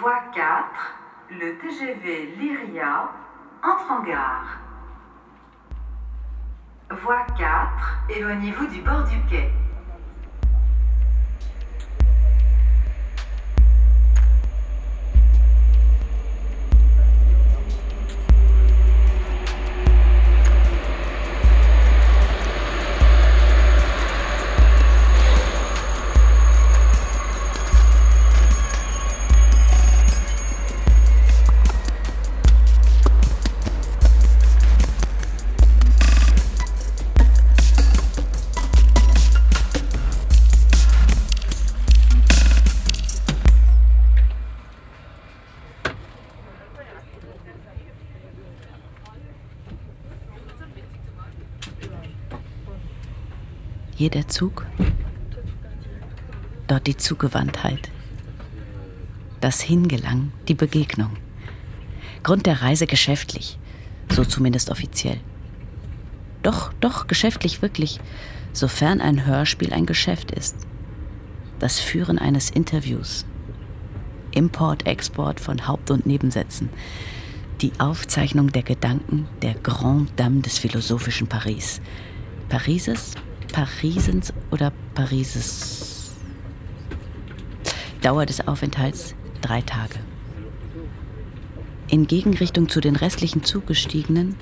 Voie 4, le TGV Lyria entre en gare. Voie 4, éloignez-vous du bord du quai. Hier der Zug, dort die Zugewandtheit. Das Hingelang, die Begegnung. Grund der Reise geschäftlich, so zumindest offiziell. Doch, doch, geschäftlich wirklich, sofern ein Hörspiel ein Geschäft ist. Das Führen eines Interviews. Import, Export von Haupt- und Nebensätzen. Die Aufzeichnung der Gedanken der Grande Dame des philosophischen Paris. Parises Parisens oder Parises. Dauer des Aufenthalts drei Tage. In Gegenrichtung zu den restlichen Zugestiegenen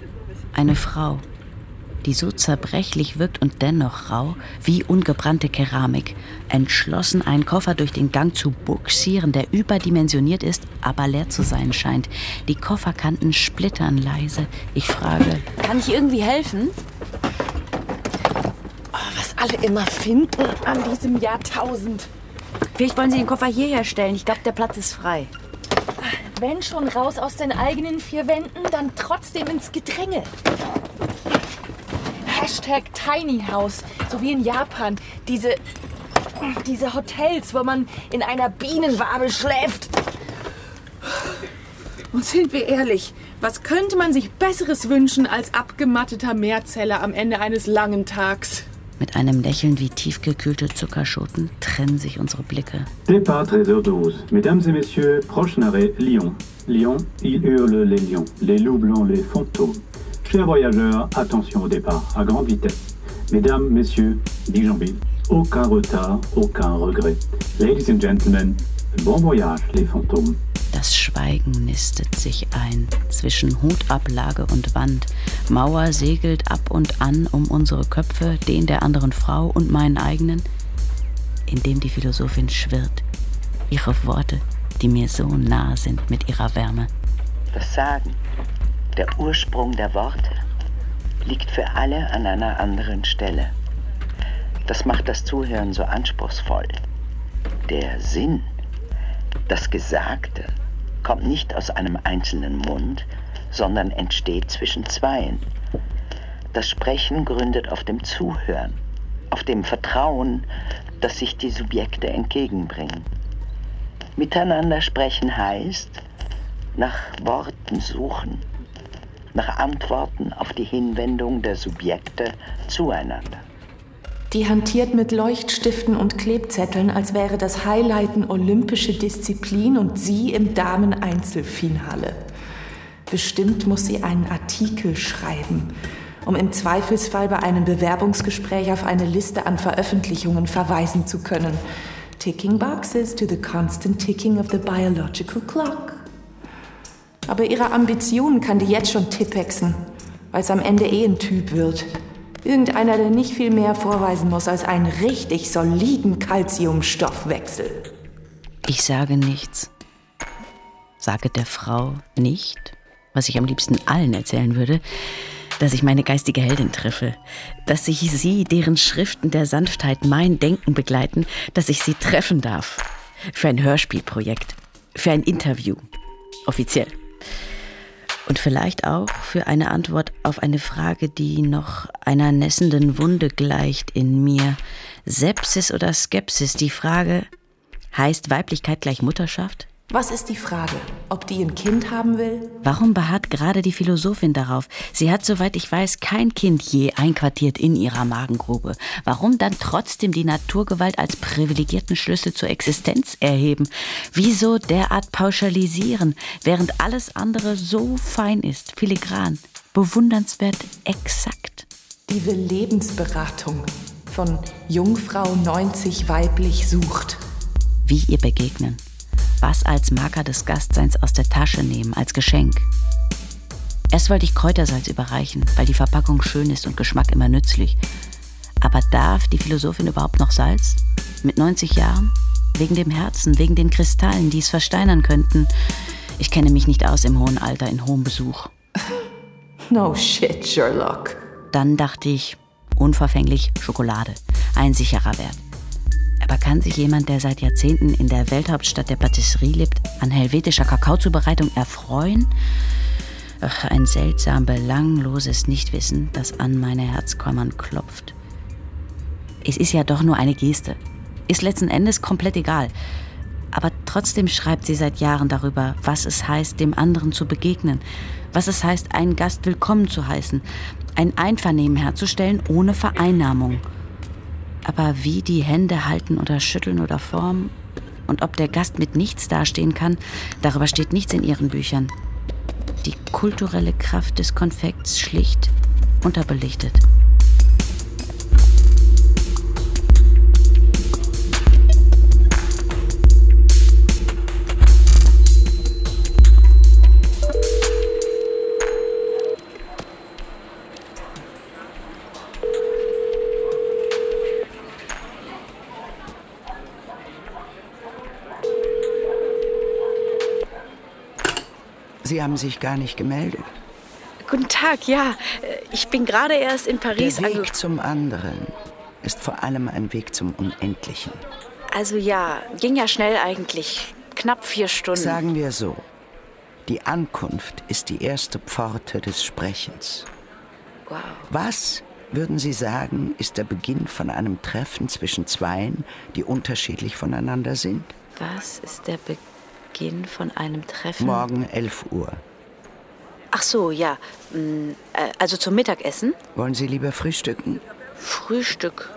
eine Frau, die so zerbrechlich wirkt und dennoch rau wie ungebrannte Keramik, entschlossen einen Koffer durch den Gang zu buxieren, der überdimensioniert ist, aber leer zu sein scheint. Die Kofferkanten splittern leise. Ich frage, kann ich irgendwie helfen? Alle immer finden an diesem Jahrtausend. Vielleicht wollen Sie den Koffer hierher stellen. Ich glaube, der Platz ist frei. Wenn schon raus aus den eigenen vier Wänden, dann trotzdem ins Gedränge. Hashtag Tiny House, so wie in Japan. Diese, diese Hotels, wo man in einer Bienenwabe schläft. Und sind wir ehrlich, was könnte man sich Besseres wünschen als abgematteter Meerzeller am Ende eines langen Tags? Mit einem Lächeln wie tiefgekühlte Zuckerschoten trennen sich unsere Blicke. Départ 13h12. Mesdames et messieurs, prochain arrêt Lyon. Lyon, il hurle les lions, les loups blancs, les fantômes. Chers voyageurs, attention au départ, à grande vitesse. Mesdames, messieurs, Dijonville, aucun retard, aucun regret. Ladies and gentlemen, bon voyage, les fantômes. Das Schweigen nistet sich ein zwischen Hutablage und Wand. Mauer segelt ab und an um unsere Köpfe, den der anderen Frau und meinen eigenen, indem die Philosophin schwirrt. Ihre Worte, die mir so nah sind mit ihrer Wärme. Das Sagen, der Ursprung der Worte, liegt für alle an einer anderen Stelle. Das macht das Zuhören so anspruchsvoll. Der Sinn, das Gesagte, kommt nicht aus einem einzelnen Mund, sondern entsteht zwischen zweien. Das Sprechen gründet auf dem Zuhören, auf dem Vertrauen, das sich die Subjekte entgegenbringen. Miteinander sprechen heißt, nach Worten suchen, nach Antworten auf die Hinwendung der Subjekte zueinander. Die hantiert mit Leuchtstiften und Klebzetteln, als wäre das Highlighten olympische Disziplin und sie im Damen-Einzelfinale. Bestimmt muss sie einen Artikel schreiben, um im Zweifelsfall bei einem Bewerbungsgespräch auf eine Liste an Veröffentlichungen verweisen zu können. Ticking boxes to the constant ticking of the biological clock. Aber ihre Ambitionen kann die jetzt schon tippexen, weil es am Ende eh ein Typ wird. Irgendeiner, der nicht viel mehr vorweisen muss als einen richtig soliden Calciumstoffwechsel. Ich sage nichts. Sage der Frau nicht, was ich am liebsten allen erzählen würde, dass ich meine geistige Heldin treffe, dass ich sie, deren Schriften der Sanftheit mein Denken begleiten, dass ich sie treffen darf. Für ein Hörspielprojekt, für ein Interview, offiziell. Und vielleicht auch für eine Antwort auf eine Frage, die noch einer nässenden Wunde gleicht in mir. Sepsis oder Skepsis, die Frage, heißt Weiblichkeit gleich Mutterschaft? Was ist die Frage? Ob die ein Kind haben will? Warum beharrt gerade die Philosophin darauf? Sie hat, soweit ich weiß, kein Kind je einquartiert in ihrer Magengrube. Warum dann trotzdem die Naturgewalt als privilegierten Schlüssel zur Existenz erheben? Wieso derart pauschalisieren, während alles andere so fein ist, filigran, bewundernswert exakt? Die will Lebensberatung von Jungfrau 90 weiblich sucht. Wie ihr begegnen was als Marker des Gastseins aus der Tasche nehmen, als Geschenk. Erst wollte ich Kräutersalz überreichen, weil die Verpackung schön ist und Geschmack immer nützlich. Aber darf die Philosophin überhaupt noch Salz? Mit 90 Jahren? Wegen dem Herzen, wegen den Kristallen, die es versteinern könnten. Ich kenne mich nicht aus im hohen Alter in hohem Besuch. No shit, Sherlock. Dann dachte ich, unverfänglich Schokolade. Ein sicherer Wert. Aber kann sich jemand, der seit Jahrzehnten in der Welthauptstadt der Patisserie lebt, an helvetischer Kakaozubereitung erfreuen? Ach, ein seltsam belangloses Nichtwissen, das an meine Herzkammern klopft. Es ist ja doch nur eine Geste. Ist letzten Endes komplett egal. Aber trotzdem schreibt sie seit Jahren darüber, was es heißt, dem anderen zu begegnen, was es heißt, einen Gast willkommen zu heißen, ein Einvernehmen herzustellen ohne Vereinnahmung. Aber wie die Hände halten oder schütteln oder formen und ob der Gast mit nichts dastehen kann, darüber steht nichts in ihren Büchern. Die kulturelle Kraft des Konfekts schlicht unterbelichtet. Sie haben sich gar nicht gemeldet. Guten Tag, ja. Ich bin gerade erst in Paris. Der Weg zum anderen ist vor allem ein Weg zum Unendlichen. Also ja, ging ja schnell eigentlich. Knapp vier Stunden. Sagen wir so. Die Ankunft ist die erste Pforte des Sprechens. Wow. Was, würden Sie sagen, ist der Beginn von einem Treffen zwischen Zweien, die unterschiedlich voneinander sind? Was ist der Beginn? Beginn von einem Treffen? Morgen 11 Uhr. Ach so, ja. Mm, äh, also zum Mittagessen? Wollen Sie lieber frühstücken? Frühstück.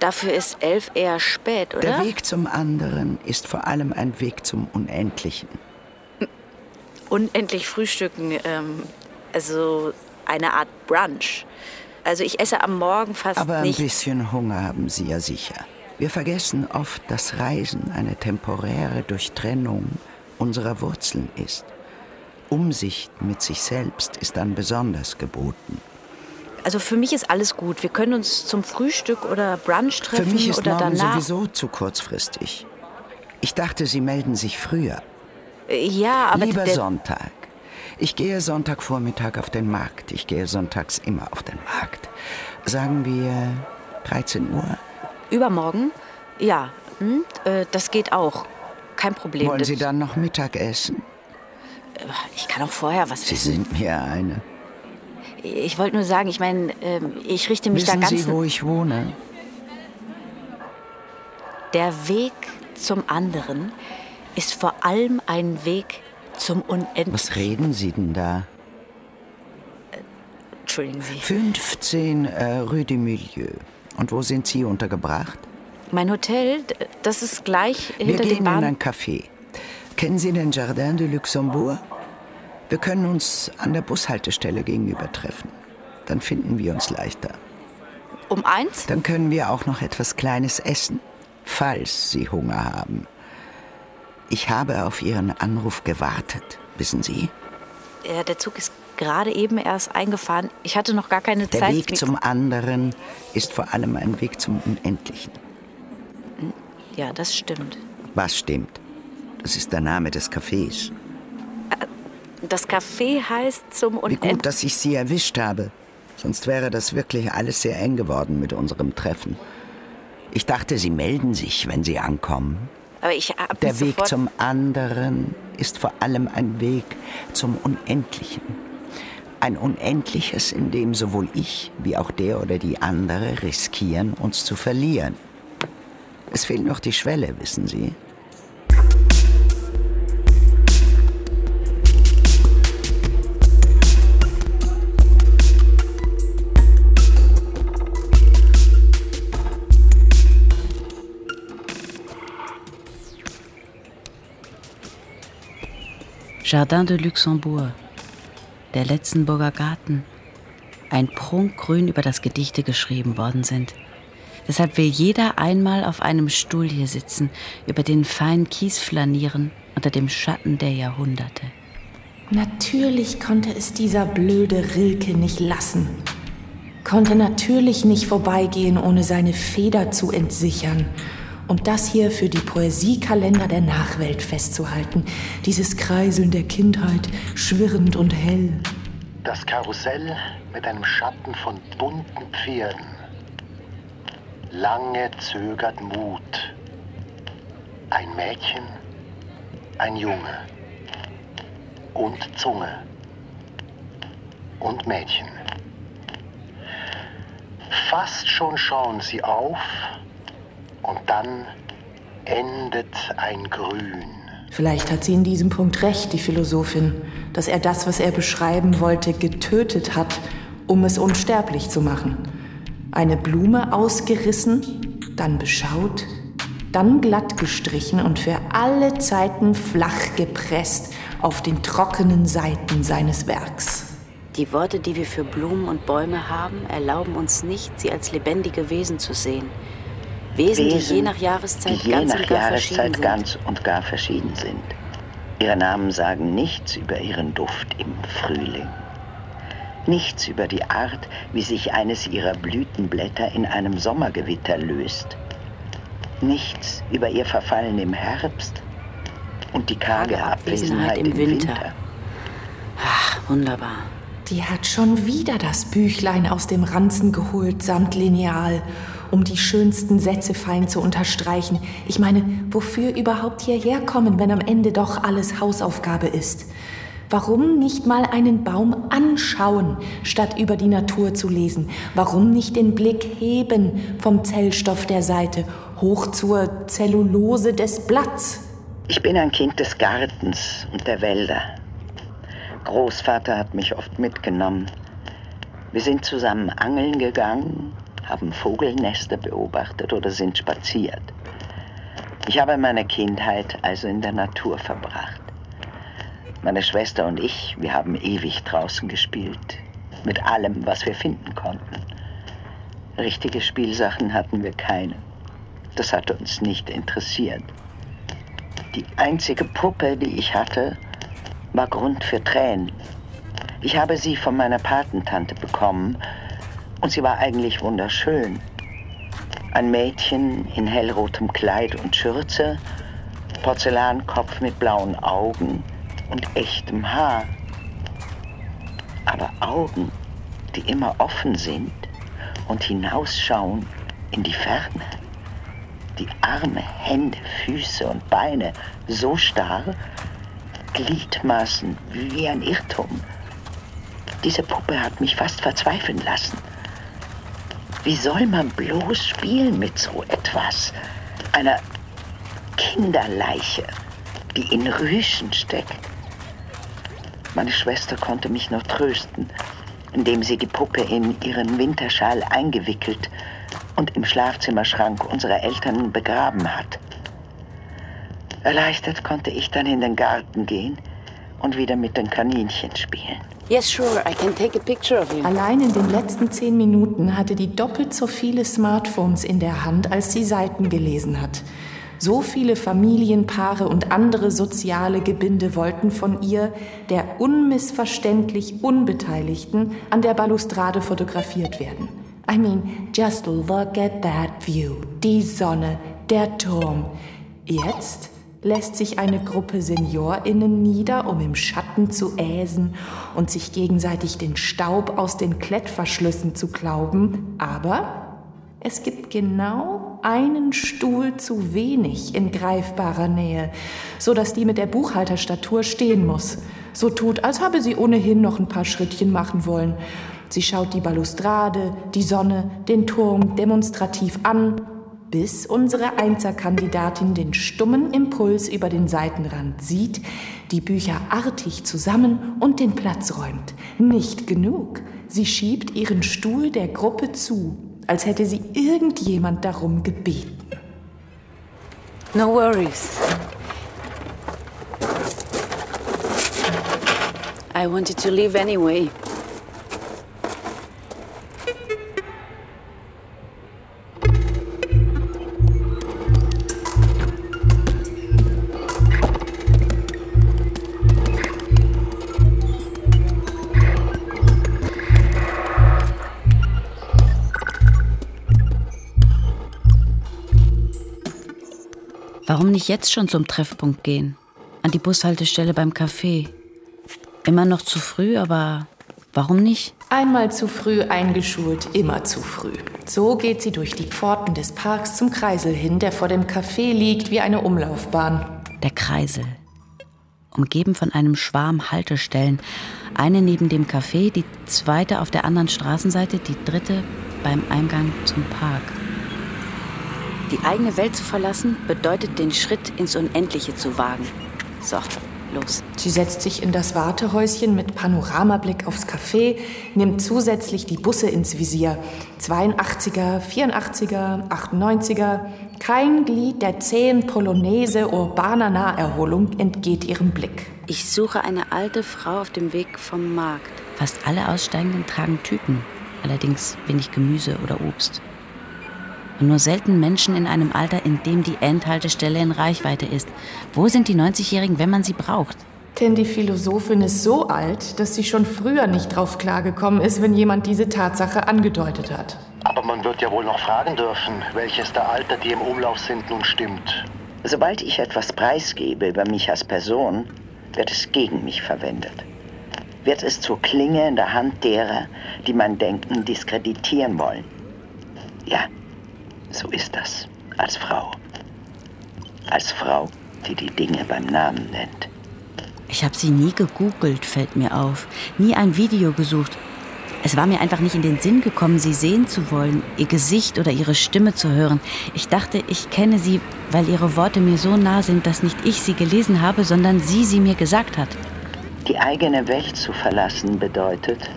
Dafür ist elf eher spät, oder? Der Weg zum anderen ist vor allem ein Weg zum Unendlichen. Unendlich frühstücken, ähm, also eine Art Brunch. Also ich esse am Morgen fast Aber nicht. ein bisschen Hunger haben Sie ja sicher. Wir vergessen oft, dass Reisen eine temporäre Durchtrennung unserer Wurzeln ist. Umsicht mit sich selbst ist dann besonders geboten. Also für mich ist alles gut. Wir können uns zum Frühstück oder Brunch treffen Für mich ist oder morgen danach. sowieso zu kurzfristig. Ich dachte, Sie melden sich früher. Ja, aber Lieber Sonntag. Ich gehe Sonntagvormittag auf den Markt. Ich gehe sonntags immer auf den Markt. Sagen wir 13 Uhr. Übermorgen? Ja, hm, äh, das geht auch. Kein Problem. Wollen Das- Sie dann noch Mittag essen? Ich kann auch vorher was Sie essen. sind mir eine. Ich wollte nur sagen, ich meine, ähm, ich richte mich Wissen da ganz. Sie, wo ich wohne? Der Weg zum anderen ist vor allem ein Weg zum Unendlichen. Was reden Sie denn da? Entschuldigen Sie. 15 äh, Rue du Milieu. Und wo sind Sie untergebracht? Mein Hotel, das ist gleich Wir hinter gehen dem in Bahn. ein Café. Kennen Sie den Jardin de Luxembourg? Wir können uns an der Bushaltestelle gegenüber treffen. Dann finden wir uns leichter. Um eins? Dann können wir auch noch etwas Kleines essen, falls Sie Hunger haben. Ich habe auf Ihren Anruf gewartet, wissen Sie? Ja, der Zug ist gerade eben erst eingefahren. Ich hatte noch gar keine Der Zeit. Weg mich- zum anderen ist vor allem ein Weg zum Unendlichen. Ja, das stimmt. Was stimmt? Das ist der Name des Cafés. Das Café heißt zum Wie Unendlichen. gut, dass ich Sie erwischt habe. Sonst wäre das wirklich alles sehr eng geworden mit unserem Treffen. Ich dachte, Sie melden sich, wenn Sie ankommen. Aber ich hab Der Weg zum anderen ist vor allem ein Weg zum Unendlichen. Ein unendliches, in dem sowohl ich wie auch der oder die andere riskieren, uns zu verlieren. Es fehlt noch die Schwelle, wissen Sie. Jardin de Luxembourg, der Letzenburger Garten, ein Prunkgrün, über das Gedichte geschrieben worden sind. Deshalb will jeder einmal auf einem Stuhl hier sitzen, über den feinen Kies flanieren, unter dem Schatten der Jahrhunderte. Natürlich konnte es dieser blöde Rilke nicht lassen. Konnte natürlich nicht vorbeigehen, ohne seine Feder zu entsichern. Und das hier für die Poesiekalender der Nachwelt festzuhalten. Dieses Kreiseln der Kindheit, schwirrend und hell. Das Karussell mit einem Schatten von bunten Pferden. Lange zögert Mut. Ein Mädchen, ein Junge und Zunge und Mädchen. Fast schon schauen sie auf und dann endet ein Grün. Vielleicht hat sie in diesem Punkt recht, die Philosophin, dass er das, was er beschreiben wollte, getötet hat, um es unsterblich zu machen. Eine Blume ausgerissen, dann beschaut, dann glatt gestrichen und für alle Zeiten flach gepresst auf den trockenen Seiten seines Werks. Die Worte, die wir für Blumen und Bäume haben, erlauben uns nicht, sie als lebendige Wesen zu sehen. Wesen, Wesen die je nach Jahreszeit, je ganz, nach und gar Jahreszeit ganz und gar verschieden sind. Ihre Namen sagen nichts über ihren Duft im Frühling. Nichts über die Art, wie sich eines ihrer Blütenblätter in einem Sommergewitter löst. Nichts über ihr Verfallen im Herbst und die karge Abwesenheit im Winter. Winter. Ach, wunderbar. Die hat schon wieder das Büchlein aus dem Ranzen geholt samt Lineal, um die schönsten Sätze fein zu unterstreichen. Ich meine, wofür überhaupt hierher kommen, wenn am Ende doch alles Hausaufgabe ist? Warum nicht mal einen Baum anschauen, statt über die Natur zu lesen? Warum nicht den Blick heben vom Zellstoff der Seite hoch zur Zellulose des Blatts? Ich bin ein Kind des Gartens und der Wälder. Großvater hat mich oft mitgenommen. Wir sind zusammen angeln gegangen, haben Vogelnester beobachtet oder sind spaziert. Ich habe meine Kindheit also in der Natur verbracht. Meine Schwester und ich, wir haben ewig draußen gespielt. Mit allem, was wir finden konnten. Richtige Spielsachen hatten wir keine. Das hatte uns nicht interessiert. Die einzige Puppe, die ich hatte, war Grund für Tränen. Ich habe sie von meiner Patentante bekommen und sie war eigentlich wunderschön. Ein Mädchen in hellrotem Kleid und Schürze, Porzellankopf mit blauen Augen und echtem Haar. Aber Augen, die immer offen sind und hinausschauen in die Ferne. Die Arme, Hände, Füße und Beine so starr, Gliedmaßen wie ein Irrtum. Diese Puppe hat mich fast verzweifeln lassen. Wie soll man bloß spielen mit so etwas? Einer Kinderleiche, die in Rüschen steckt. Meine Schwester konnte mich noch trösten, indem sie die Puppe in ihren Winterschal eingewickelt und im Schlafzimmerschrank unserer Eltern begraben hat. Erleichtert konnte ich dann in den Garten gehen und wieder mit den Kaninchen spielen. Yes, sure, I can take a picture of you. Allein in den letzten zehn Minuten hatte die doppelt so viele Smartphones in der Hand, als sie Seiten gelesen hat. So viele Familienpaare und andere soziale Gebinde wollten von ihr, der unmissverständlich Unbeteiligten, an der Balustrade fotografiert werden. I mean, just look at that view. Die Sonne, der Turm. Jetzt lässt sich eine Gruppe SeniorInnen nieder, um im Schatten zu äsen und sich gegenseitig den Staub aus den Klettverschlüssen zu klauben. Aber es gibt genau einen Stuhl zu wenig in greifbarer Nähe, so dass die mit der Buchhalterstatur stehen muss. So tut, als habe sie ohnehin noch ein paar Schrittchen machen wollen. Sie schaut die Balustrade, die Sonne, den Turm demonstrativ an bis unsere Einserkandidatin den stummen Impuls über den Seitenrand sieht, die Bücher artig zusammen und den Platz räumt. Nicht genug. Sie schiebt ihren Stuhl der Gruppe zu, als hätte sie irgendjemand darum gebeten. No worries. I wanted to leave anyway. Nicht jetzt schon zum Treffpunkt gehen? An die Bushaltestelle beim Café. Immer noch zu früh, aber warum nicht? Einmal zu früh eingeschult, immer zu früh. So geht sie durch die Pforten des Parks zum Kreisel hin, der vor dem Café liegt wie eine Umlaufbahn. Der Kreisel. Umgeben von einem Schwarm Haltestellen. Eine neben dem Café, die zweite auf der anderen Straßenseite, die dritte beim Eingang zum Park. Die eigene Welt zu verlassen bedeutet den Schritt ins Unendliche zu wagen. So, los. Sie setzt sich in das Wartehäuschen mit Panoramablick aufs Café, nimmt zusätzlich die Busse ins Visier. 82er, 84er, 98er. Kein Glied der zähen Polonaise urbaner Naherholung entgeht ihrem Blick. Ich suche eine alte Frau auf dem Weg vom Markt. Fast alle Aussteigenden tragen Tüten. Allerdings wenig Gemüse oder Obst. Und nur selten Menschen in einem Alter, in dem die Endhaltestelle in Reichweite ist. Wo sind die 90-Jährigen, wenn man sie braucht? Denn die Philosophin ist so alt, dass sie schon früher nicht drauf klargekommen ist, wenn jemand diese Tatsache angedeutet hat. Aber man wird ja wohl noch fragen dürfen, welches der Alter, die im Umlauf sind, nun stimmt. Sobald ich etwas preisgebe über mich als Person, wird es gegen mich verwendet. Wird es zur Klinge in der Hand derer, die mein Denken diskreditieren wollen. Ja, so ist das als Frau. Als Frau, die die Dinge beim Namen nennt. Ich habe sie nie gegoogelt, fällt mir auf. Nie ein Video gesucht. Es war mir einfach nicht in den Sinn gekommen, sie sehen zu wollen, ihr Gesicht oder ihre Stimme zu hören. Ich dachte, ich kenne sie, weil ihre Worte mir so nah sind, dass nicht ich sie gelesen habe, sondern sie sie mir gesagt hat. Die eigene Welt zu verlassen bedeutet,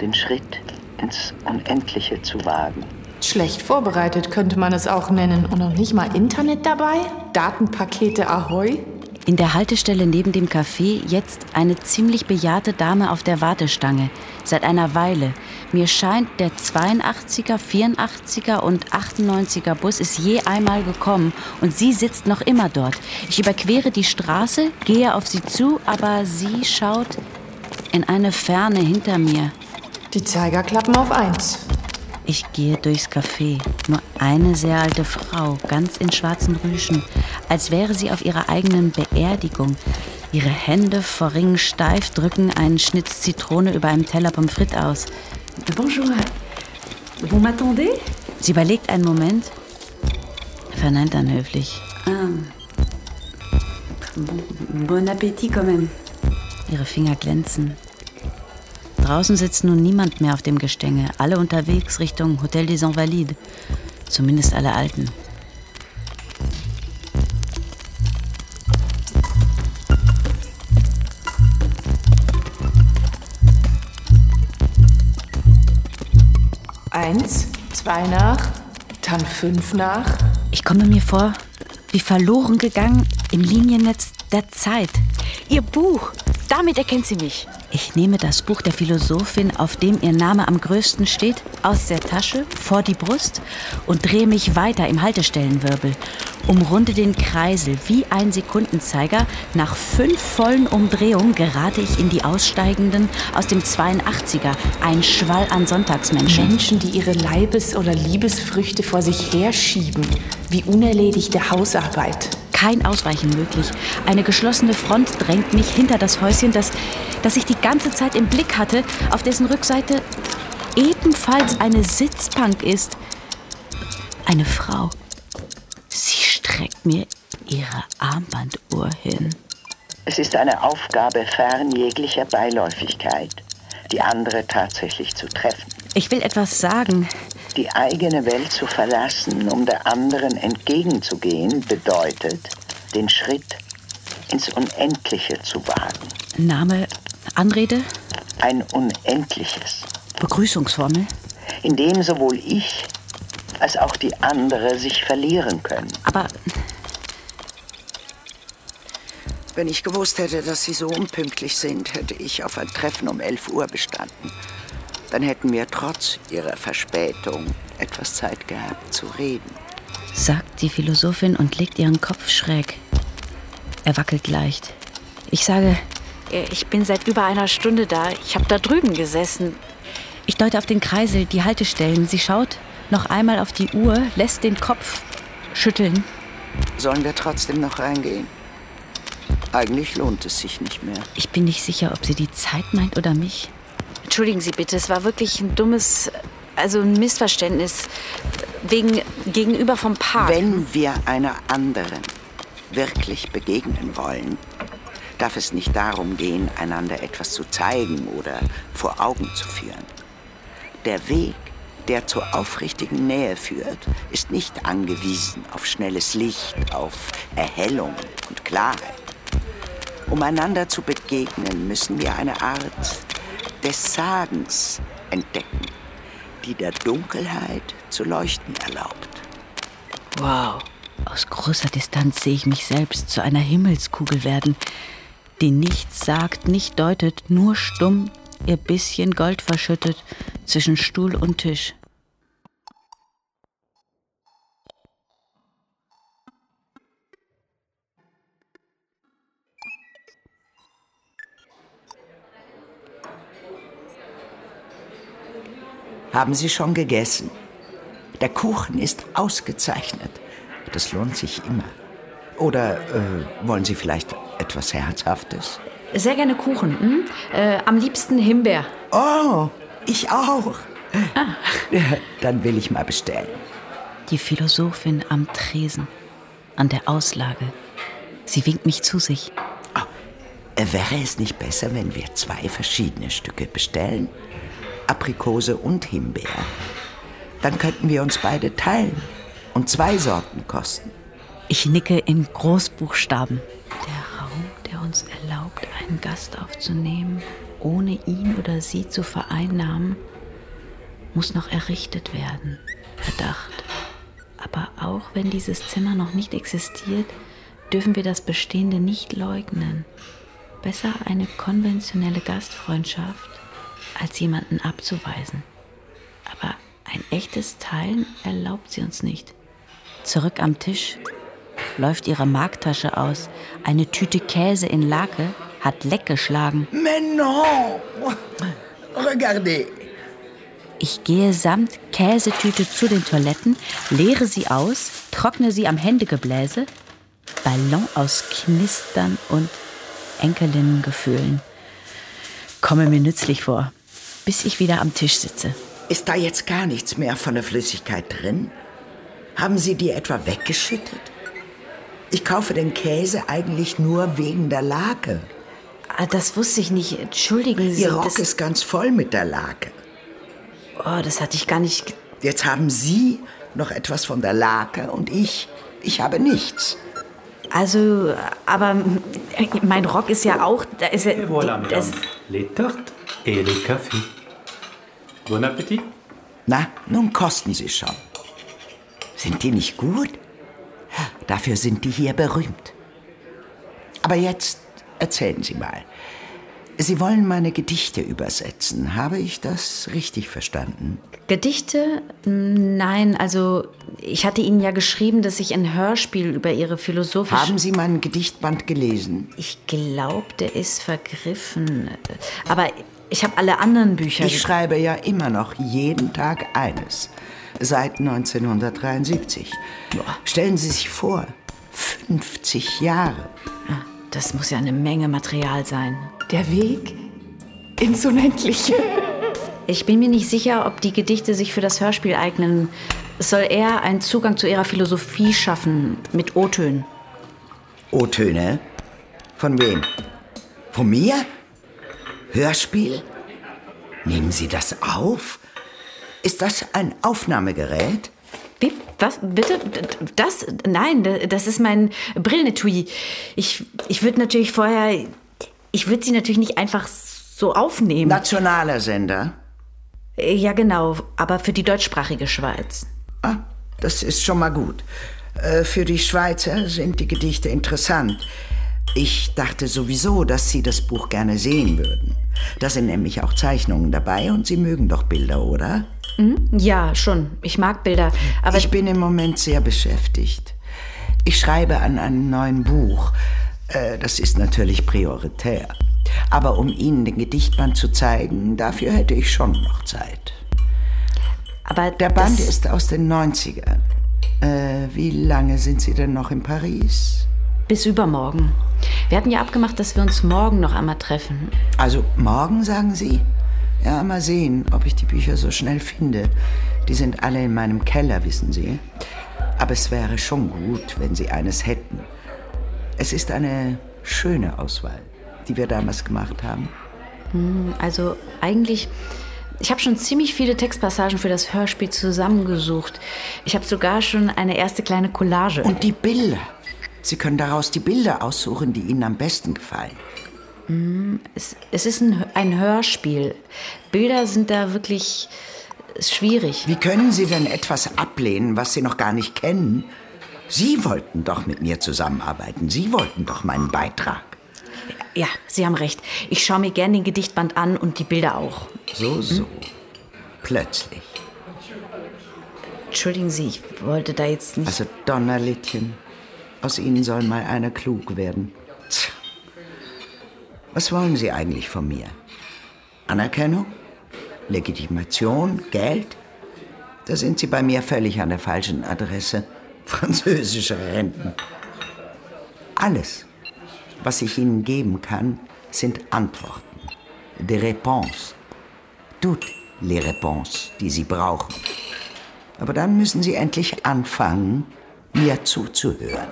den Schritt ins Unendliche zu wagen. Schlecht vorbereitet könnte man es auch nennen. Und noch nicht mal Internet dabei? Datenpakete Ahoi? In der Haltestelle neben dem Café jetzt eine ziemlich bejahrte Dame auf der Wartestange. Seit einer Weile. Mir scheint, der 82er, 84er und 98er Bus ist je einmal gekommen und sie sitzt noch immer dort. Ich überquere die Straße, gehe auf sie zu, aber sie schaut in eine Ferne hinter mir. Die Zeiger klappen auf eins. Ich gehe durchs Café. Nur eine sehr alte Frau, ganz in schwarzen Rüschen, als wäre sie auf ihrer eigenen Beerdigung. Ihre Hände vor Ringen steif drücken einen Schnitz Zitrone über einem Teller Pommes frites aus. Bonjour. Vous m'attendez? Sie überlegt einen Moment, verneint dann höflich. Ah. Bon appétit quand même. Ihre Finger glänzen. Draußen sitzt nun niemand mehr auf dem Gestänge. Alle unterwegs Richtung Hotel des Invalides. Zumindest alle Alten. Eins, zwei nach, dann fünf nach. Ich komme mir vor, wie verloren gegangen im Liniennetz der Zeit. Ihr Buch, damit erkennt sie mich. Ich nehme das Buch der Philosophin, auf dem ihr Name am größten steht, aus der Tasche vor die Brust und drehe mich weiter im Haltestellenwirbel. Umrunde den Kreisel wie ein Sekundenzeiger. Nach fünf vollen Umdrehungen gerate ich in die Aussteigenden aus dem 82er. Ein Schwall an Sonntagsmenschen. Menschen, die ihre Leibes- oder Liebesfrüchte vor sich herschieben, wie unerledigte Hausarbeit kein Ausweichen möglich. Eine geschlossene Front drängt mich hinter das Häuschen, das, das ich die ganze Zeit im Blick hatte, auf dessen Rückseite ebenfalls eine Sitzbank ist. Eine Frau. Sie streckt mir ihre Armbanduhr hin. Es ist eine Aufgabe fern jeglicher Beiläufigkeit, die andere tatsächlich zu treffen. Ich will etwas sagen. Die eigene Welt zu verlassen, um der anderen entgegenzugehen, bedeutet, den Schritt ins Unendliche zu wagen. Name, Anrede? Ein Unendliches. Begrüßungsformel? In dem sowohl ich als auch die andere sich verlieren können. Aber Wenn ich gewusst hätte, dass Sie so unpünktlich sind, hätte ich auf ein Treffen um 11 Uhr bestanden. Dann hätten wir trotz Ihrer Verspätung etwas Zeit gehabt zu reden. sagt die Philosophin und legt ihren Kopf schräg. Er wackelt leicht. Ich sage, Ich bin seit über einer Stunde da. Ich habe da drüben gesessen. ich deute auf den Kreisel, die Haltestellen. Sie schaut noch einmal auf die Uhr, lässt den Kopf schütteln. Sollen wir trotzdem noch reingehen? Eigentlich lohnt es sich nicht mehr. Ich bin nicht sicher, ob sie die Zeit meint oder mich. Entschuldigen Sie bitte, es war wirklich ein dummes, also ein Missverständnis. Wegen gegenüber vom Park. Wenn wir einer anderen wirklich begegnen wollen, darf es nicht darum gehen, einander etwas zu zeigen oder vor Augen zu führen. Der Weg, der zur aufrichtigen Nähe führt, ist nicht angewiesen auf schnelles Licht, auf Erhellung und Klarheit. Um einander zu begegnen, müssen wir eine Art des Sagens entdecken, die der Dunkelheit zu leuchten erlaubt. Wow. Aus großer Distanz sehe ich mich selbst zu einer Himmelskugel werden, die nichts sagt, nicht deutet, nur stumm ihr bisschen Gold verschüttet zwischen Stuhl und Tisch. Haben Sie schon gegessen? Der Kuchen ist ausgezeichnet. Das lohnt sich immer. Oder äh, wollen Sie vielleicht etwas Herzhaftes? Sehr gerne Kuchen. Hm? Äh, am liebsten Himbeer. Oh, ich auch. Dann will ich mal bestellen. Die Philosophin am Tresen, an der Auslage. Sie winkt mich zu sich. Äh, Wäre es nicht besser, wenn wir zwei verschiedene Stücke bestellen? Aprikose und Himbeer. Dann könnten wir uns beide teilen und zwei Sorten kosten. Ich nicke in Großbuchstaben. Der Raum, der uns erlaubt, einen Gast aufzunehmen, ohne ihn oder sie zu vereinnahmen, muss noch errichtet werden. Verdacht. Aber auch wenn dieses Zimmer noch nicht existiert, dürfen wir das Bestehende nicht leugnen. Besser eine konventionelle Gastfreundschaft, als jemanden abzuweisen. Aber ein echtes Teilen erlaubt sie uns nicht. Zurück am Tisch läuft ihre Marktasche aus. Eine Tüte Käse in Lake hat leck geschlagen. Mais non! Regardez! Ich gehe samt Käsetüte zu den Toiletten, leere sie aus, trockne sie am Händegebläse. Ballon aus Knistern und Enkelinnengefühlen. Komme mir nützlich vor, bis ich wieder am Tisch sitze. Ist da jetzt gar nichts mehr von der Flüssigkeit drin? Haben Sie die etwa weggeschüttet? Ich kaufe den Käse eigentlich nur wegen der Lake. Ah, Das wusste ich nicht. Entschuldigen Sie. Ihr Rock das, ist ganz voll mit der Lake. oh, das hatte ich gar nicht. Jetzt haben Sie noch etwas von der Lake und ich, ich habe nichts. Also, aber mein Rock ist ja auch. Da ist ja, das, les tartes et le café. Bon appétit. Na, nun kosten Sie schon. Sind die nicht gut? Dafür sind die hier berühmt. Aber jetzt erzählen Sie mal. Sie wollen meine Gedichte übersetzen. Habe ich das richtig verstanden? Gedichte? Nein, also ich hatte Ihnen ja geschrieben, dass ich ein Hörspiel über Ihre philosophische. Haben Sie meinen Gedichtband gelesen? Ich glaube, der ist vergriffen. Aber ich habe alle anderen Bücher. Ich schreibe ja immer noch jeden Tag eines. Seit 1973. Stellen Sie sich vor, 50 Jahre. Ah, Das muss ja eine Menge Material sein. Der Weg ins Unendliche. Ich bin mir nicht sicher, ob die Gedichte sich für das Hörspiel eignen. Es soll eher einen Zugang zu ihrer Philosophie schaffen, mit O-Tönen. O-Töne? Von wem? Von mir? Hörspiel? Nehmen Sie das auf? Ist das ein Aufnahmegerät? Wie? Was? Bitte? Das? Nein, das ist mein Brillenetui. Ich, ich würde natürlich vorher. Ich würde sie natürlich nicht einfach so aufnehmen. Nationaler Sender. Ja, genau. Aber für die deutschsprachige Schweiz. Ah, das ist schon mal gut. Äh, Für die Schweizer sind die Gedichte interessant. Ich dachte sowieso, dass Sie das Buch gerne sehen würden. Da sind nämlich auch Zeichnungen dabei und Sie mögen doch Bilder, oder? Hm? Ja, schon. Ich mag Bilder. Aber ich bin im Moment sehr beschäftigt. Ich schreibe an einem neuen Buch. Äh, das ist natürlich prioritär. Aber um Ihnen den Gedichtband zu zeigen, dafür hätte ich schon noch Zeit. Aber der Band ist aus den 90ern. Äh, wie lange sind Sie denn noch in Paris? Bis übermorgen. Wir hatten ja abgemacht, dass wir uns morgen noch einmal treffen. Also morgen, sagen Sie? Ja, mal sehen, ob ich die Bücher so schnell finde. Die sind alle in meinem Keller, wissen Sie. Aber es wäre schon gut, wenn Sie eines hätten. Es ist eine schöne Auswahl, die wir damals gemacht haben. Hm, also eigentlich, ich habe schon ziemlich viele Textpassagen für das Hörspiel zusammengesucht. Ich habe sogar schon eine erste kleine Collage. Und die Bilder. Sie können daraus die Bilder aussuchen, die Ihnen am besten gefallen. Hm, es, es ist ein, ein Hörspiel. Bilder sind da wirklich schwierig. Wie können Sie denn etwas ablehnen, was Sie noch gar nicht kennen? Sie wollten doch mit mir zusammenarbeiten. Sie wollten doch meinen Beitrag. Ja, Sie haben recht. Ich schaue mir gern den Gedichtband an und die Bilder auch. So, so. Hm? Plötzlich. Entschuldigen Sie, ich wollte da jetzt nicht. Also, Donnerlittchen. Aus Ihnen soll mal einer klug werden. Tch. Was wollen Sie eigentlich von mir? Anerkennung? Legitimation? Geld? Da sind Sie bei mir völlig an der falschen Adresse. Französische Renten. Alles, was ich Ihnen geben kann, sind Antworten. Des réponses. Toutes les réponses, die Sie brauchen. Aber dann müssen Sie endlich anfangen, mir zuzuhören.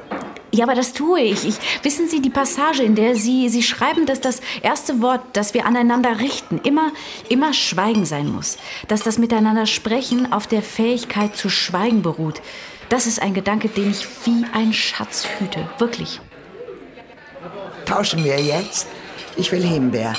Ja, aber das tue ich. ich. Wissen Sie, die Passage, in der Sie, Sie schreiben, dass das erste Wort, das wir aneinander richten, immer, immer Schweigen sein muss. Dass das Miteinander sprechen auf der Fähigkeit zu schweigen beruht. Das ist ein Gedanke, den ich wie ein Schatz hüte. Wirklich. Tauschen wir jetzt? Ich will Himbeer.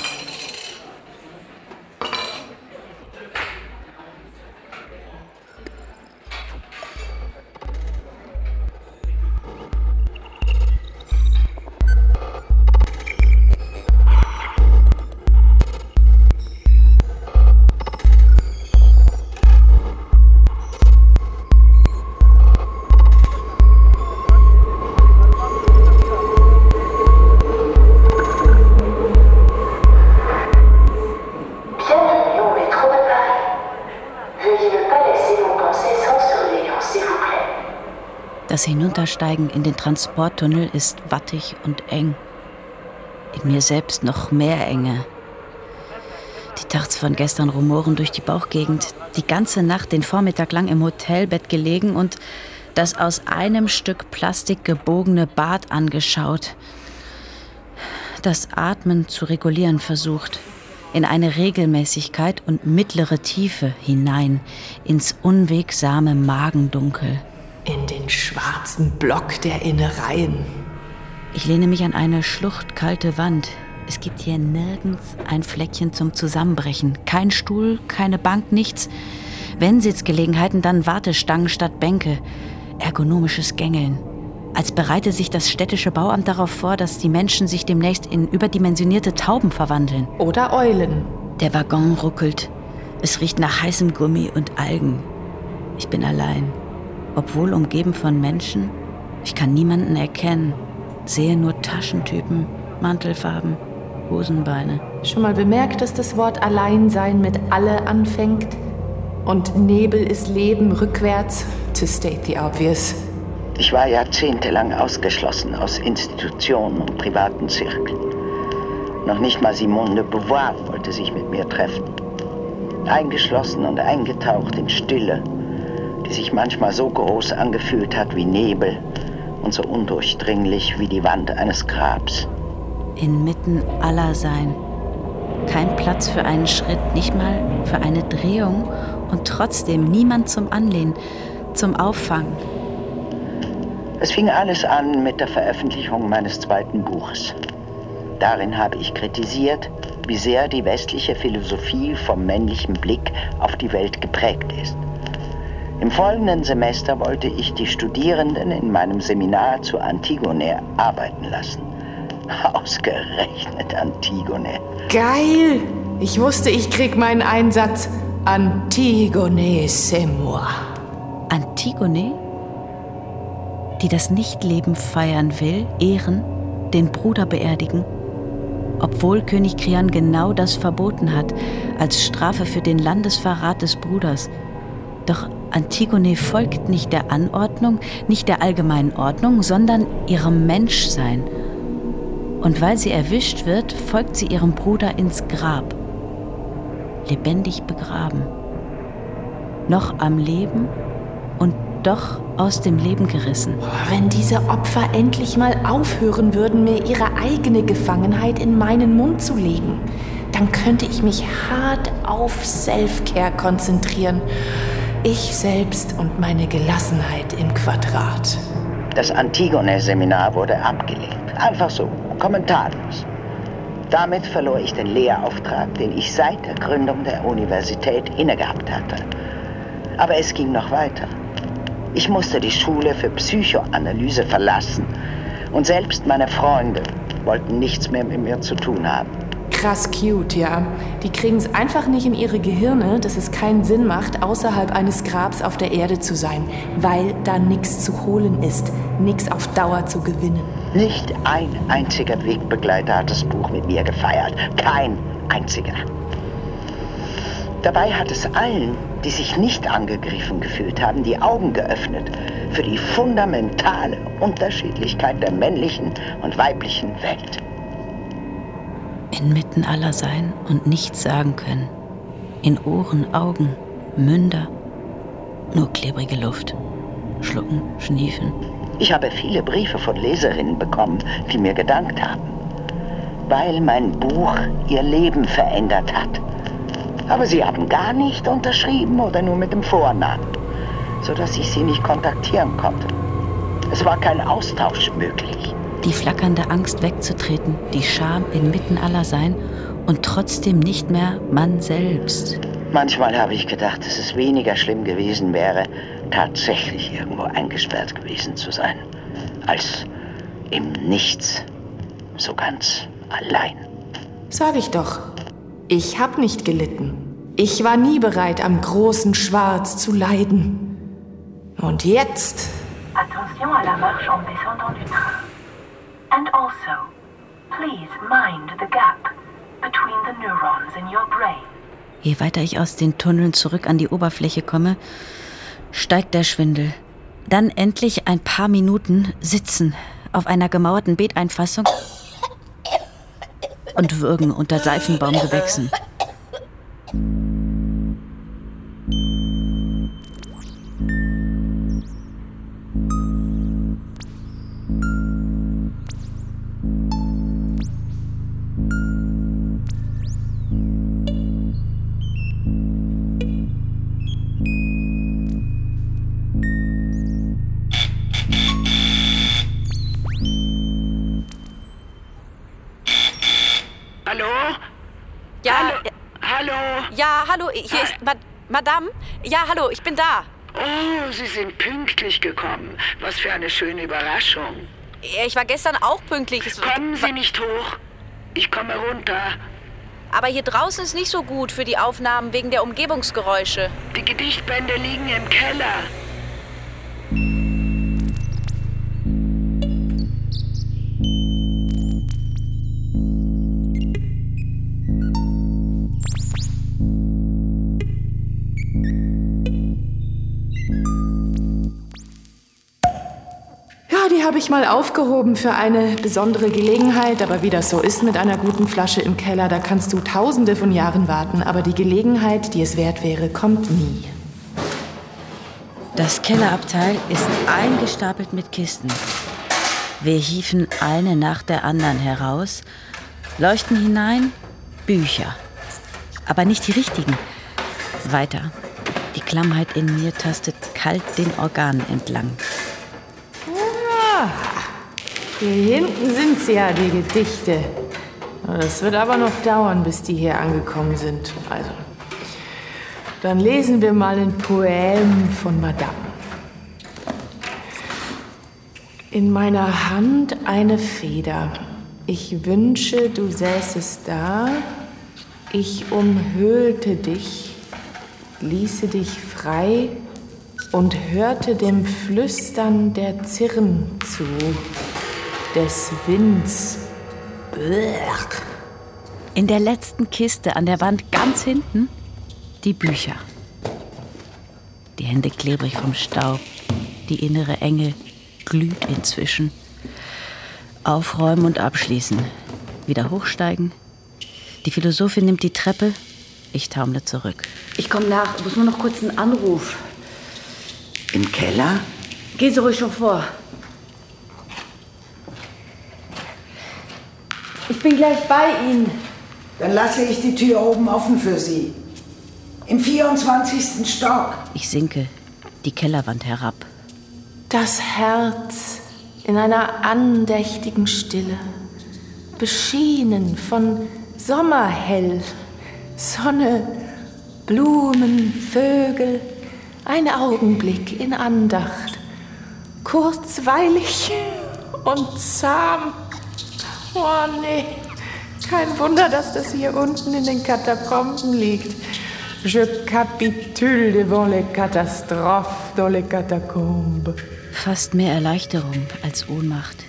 Das Hinuntersteigen in den Transporttunnel ist wattig und eng. In mir selbst noch mehr Enge. Die Tachts von gestern rumoren durch die Bauchgegend. Die ganze Nacht den Vormittag lang im Hotelbett gelegen und das aus einem Stück Plastik gebogene Bad angeschaut. Das Atmen zu regulieren versucht. In eine Regelmäßigkeit und mittlere Tiefe hinein, ins unwegsame Magendunkel schwarzen Block der Innereien. Ich lehne mich an eine schluchtkalte Wand. Es gibt hier nirgends ein Fleckchen zum Zusammenbrechen. Kein Stuhl, keine Bank, nichts. Wenn Sitzgelegenheiten, dann Wartestangen statt Bänke. Ergonomisches Gängeln. Als bereite sich das städtische Bauamt darauf vor, dass die Menschen sich demnächst in überdimensionierte Tauben verwandeln. Oder Eulen. Der Waggon ruckelt. Es riecht nach heißem Gummi und Algen. Ich bin allein obwohl umgeben von Menschen. Ich kann niemanden erkennen, sehe nur Taschentypen, Mantelfarben, Hosenbeine. Schon mal bemerkt, dass das Wort Alleinsein mit alle anfängt? Und Nebel ist Leben rückwärts, to state the obvious. Ich war jahrzehntelang ausgeschlossen aus Institutionen und privaten Zirkeln. Noch nicht mal Simone de Beauvoir wollte sich mit mir treffen. Eingeschlossen und eingetaucht in Stille, die sich manchmal so groß angefühlt hat wie Nebel und so undurchdringlich wie die Wand eines Grabs. Inmitten aller Sein. Kein Platz für einen Schritt, nicht mal für eine Drehung und trotzdem niemand zum Anlehnen, zum Auffangen. Es fing alles an mit der Veröffentlichung meines zweiten Buches. Darin habe ich kritisiert, wie sehr die westliche Philosophie vom männlichen Blick auf die Welt geprägt ist. Im folgenden Semester wollte ich die Studierenden in meinem Seminar zu Antigone arbeiten lassen. Ausgerechnet Antigone. Geil! Ich wusste, ich krieg meinen Einsatz. Antigone c'est moi. Antigone? Die das Nichtleben feiern will, ehren, den Bruder beerdigen? Obwohl König Krian genau das verboten hat, als Strafe für den Landesverrat des Bruders. Doch Antigone folgt nicht der Anordnung, nicht der allgemeinen Ordnung, sondern ihrem Menschsein. Und weil sie erwischt wird, folgt sie ihrem Bruder ins Grab, lebendig begraben, noch am Leben und doch aus dem Leben gerissen. Wenn diese Opfer endlich mal aufhören würden, mir ihre eigene Gefangenheit in meinen Mund zu legen, dann könnte ich mich hart auf Self-Care konzentrieren. Ich selbst und meine Gelassenheit im Quadrat. Das Antigone-Seminar wurde abgelehnt. Einfach so, kommentarlos. Damit verlor ich den Lehrauftrag, den ich seit der Gründung der Universität innegehabt hatte. Aber es ging noch weiter. Ich musste die Schule für Psychoanalyse verlassen und selbst meine Freunde wollten nichts mehr mit mir zu tun haben krass cute, ja. Die kriegen es einfach nicht in ihre Gehirne, dass es keinen Sinn macht, außerhalb eines Grabs auf der Erde zu sein, weil da nichts zu holen ist, nichts auf Dauer zu gewinnen. Nicht ein einziger Wegbegleiter hat das Buch mit mir gefeiert. Kein einziger. Dabei hat es allen, die sich nicht angegriffen gefühlt haben, die Augen geöffnet für die fundamentale Unterschiedlichkeit der männlichen und weiblichen Welt inmitten aller sein und nichts sagen können. In Ohren, Augen, Münder, nur klebrige Luft. Schlucken, schniefen. Ich habe viele Briefe von Leserinnen bekommen, die mir gedankt haben, weil mein Buch ihr Leben verändert hat. Aber sie haben gar nicht unterschrieben oder nur mit dem Vornamen, sodass ich sie nicht kontaktieren konnte. Es war kein Austausch möglich die flackernde Angst wegzutreten, die Scham inmitten aller sein und trotzdem nicht mehr man selbst. Manchmal habe ich gedacht, dass es weniger schlimm gewesen wäre, tatsächlich irgendwo eingesperrt gewesen zu sein, als im Nichts, so ganz allein. Sag ich doch, ich hab nicht gelitten. Ich war nie bereit, am großen Schwarz zu leiden. Und jetzt? Attention à la marche en descendant du train. And also, please mind the gap between the neurons in your brain. Je weiter ich aus den Tunneln zurück an die Oberfläche komme, steigt der Schwindel. Dann endlich ein paar Minuten sitzen auf einer gemauerten Beeteinfassung und würgen unter Seifenbaumgewächsen. Ja, hallo, hier ist Ma Madame. Ja, hallo, ich bin da. Oh, Sie sind pünktlich gekommen. Was für eine schöne Überraschung. Ich war gestern auch pünktlich. Es Kommen Sie nicht hoch. Ich komme runter. Aber hier draußen ist nicht so gut für die Aufnahmen wegen der Umgebungsgeräusche. Die Gedichtbände liegen im Keller. Ich mal aufgehoben für eine besondere Gelegenheit, aber wie das so ist mit einer guten Flasche im Keller, da kannst du tausende von Jahren warten, aber die Gelegenheit, die es wert wäre, kommt nie. Das Kellerabteil ist eingestapelt mit Kisten. Wir hieven eine nach der anderen heraus, leuchten hinein, Bücher. Aber nicht die richtigen. Weiter. Die Klammheit in mir tastet kalt den Organen entlang. Hier hinten sind sie ja, die Gedichte. Es wird aber noch dauern, bis die hier angekommen sind. Also, dann lesen wir mal ein Poem von Madame. In meiner Hand eine Feder, Ich wünsche, du säßest da, ich umhüllte dich, ließe dich frei und hörte dem Flüstern der Zirn zu, des Winds. In der letzten Kiste an der Wand ganz hinten die Bücher. Die Hände klebrig vom Staub, die innere Enge glüht inzwischen. Aufräumen und abschließen. Wieder hochsteigen. Die Philosophin nimmt die Treppe. Ich taumle zurück. Ich komme nach. Ich muss nur noch kurz einen Anruf. Im Keller? Gehen Sie ruhig schon vor. Ich bin gleich bei Ihnen. Dann lasse ich die Tür oben offen für Sie. Im 24. Stock. Ich sinke die Kellerwand herab. Das Herz in einer andächtigen Stille, beschienen von Sommerhell, Sonne, Blumen, Vögel, ein Augenblick in Andacht, kurzweilig und zahm. Oh nee, kein Wunder, dass das hier unten in den Katakomben liegt. Je capitule devant les catastrophes dans les catacombes. Fast mehr Erleichterung als Ohnmacht.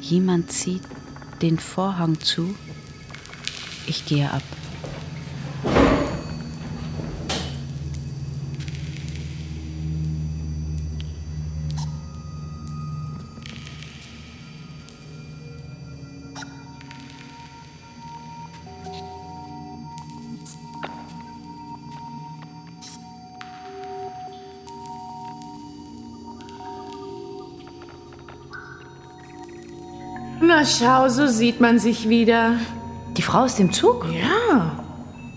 Jemand zieht den Vorhang zu. Ich gehe ab. Na schau, so sieht man sich wieder. Die Frau ist im Zug? Ja.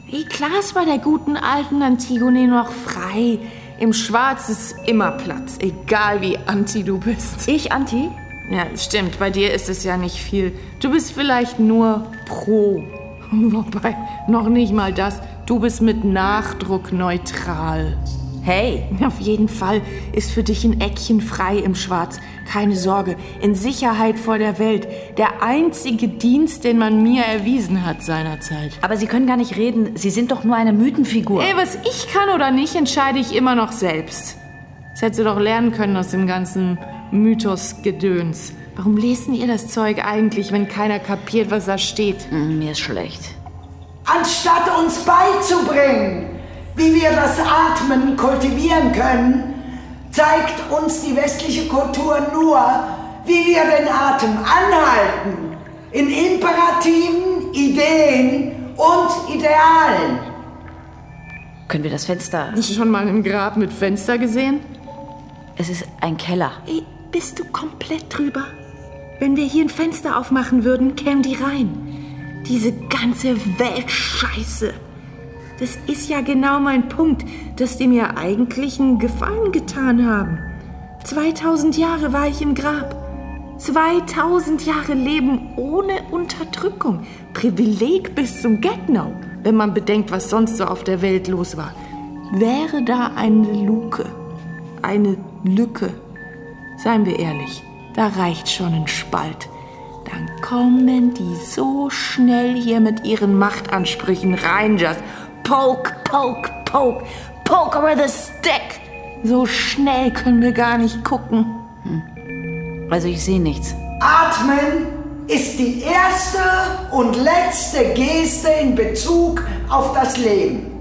Wie klar ist bei der guten alten Antigone noch frei. Im Schwarz ist immer Platz, egal wie anti du bist. Ich anti? Ja, stimmt. Bei dir ist es ja nicht viel. Du bist vielleicht nur pro. Wobei, noch nicht mal das. Du bist mit Nachdruck neutral. Hey. Auf jeden Fall ist für dich ein Eckchen frei im Schwarz. Keine Sorge, in Sicherheit vor der Welt. Der einzige Dienst, den man mir erwiesen hat seinerzeit. Aber Sie können gar nicht reden. Sie sind doch nur eine Mythenfigur. Ey, was ich kann oder nicht, entscheide ich immer noch selbst. Das hättest du doch lernen können aus dem ganzen Mythos-Gedöns. Warum lesen ihr das Zeug eigentlich, wenn keiner kapiert, was da steht? Mm, mir ist schlecht. Anstatt uns beizubringen, wie wir das Atmen kultivieren können, zeigt uns die westliche Kultur nur, wie wir den Atem anhalten. In Imperativen, Ideen und Idealen. Können wir das Fenster. Hast du schon mal ein Grab mit Fenster gesehen? Es ist ein Keller. Ey, bist du komplett drüber? Wenn wir hier ein Fenster aufmachen würden, kämen die rein. Diese ganze Weltscheiße. Das ist ja genau mein Punkt, dass die mir eigentlich einen Gefallen getan haben. 2000 Jahre war ich im Grab. 2000 Jahre Leben ohne Unterdrückung. Privileg bis zum Get-No, wenn man bedenkt, was sonst so auf der Welt los war. Wäre da eine Luke, eine Lücke, seien wir ehrlich, da reicht schon ein Spalt. Dann kommen die so schnell hier mit ihren Machtansprüchen rein, just poke, poke, poke, poke with a stick. So schnell können wir gar nicht gucken. Also ich sehe nichts. Atmen ist die erste und letzte Geste in Bezug auf das Leben.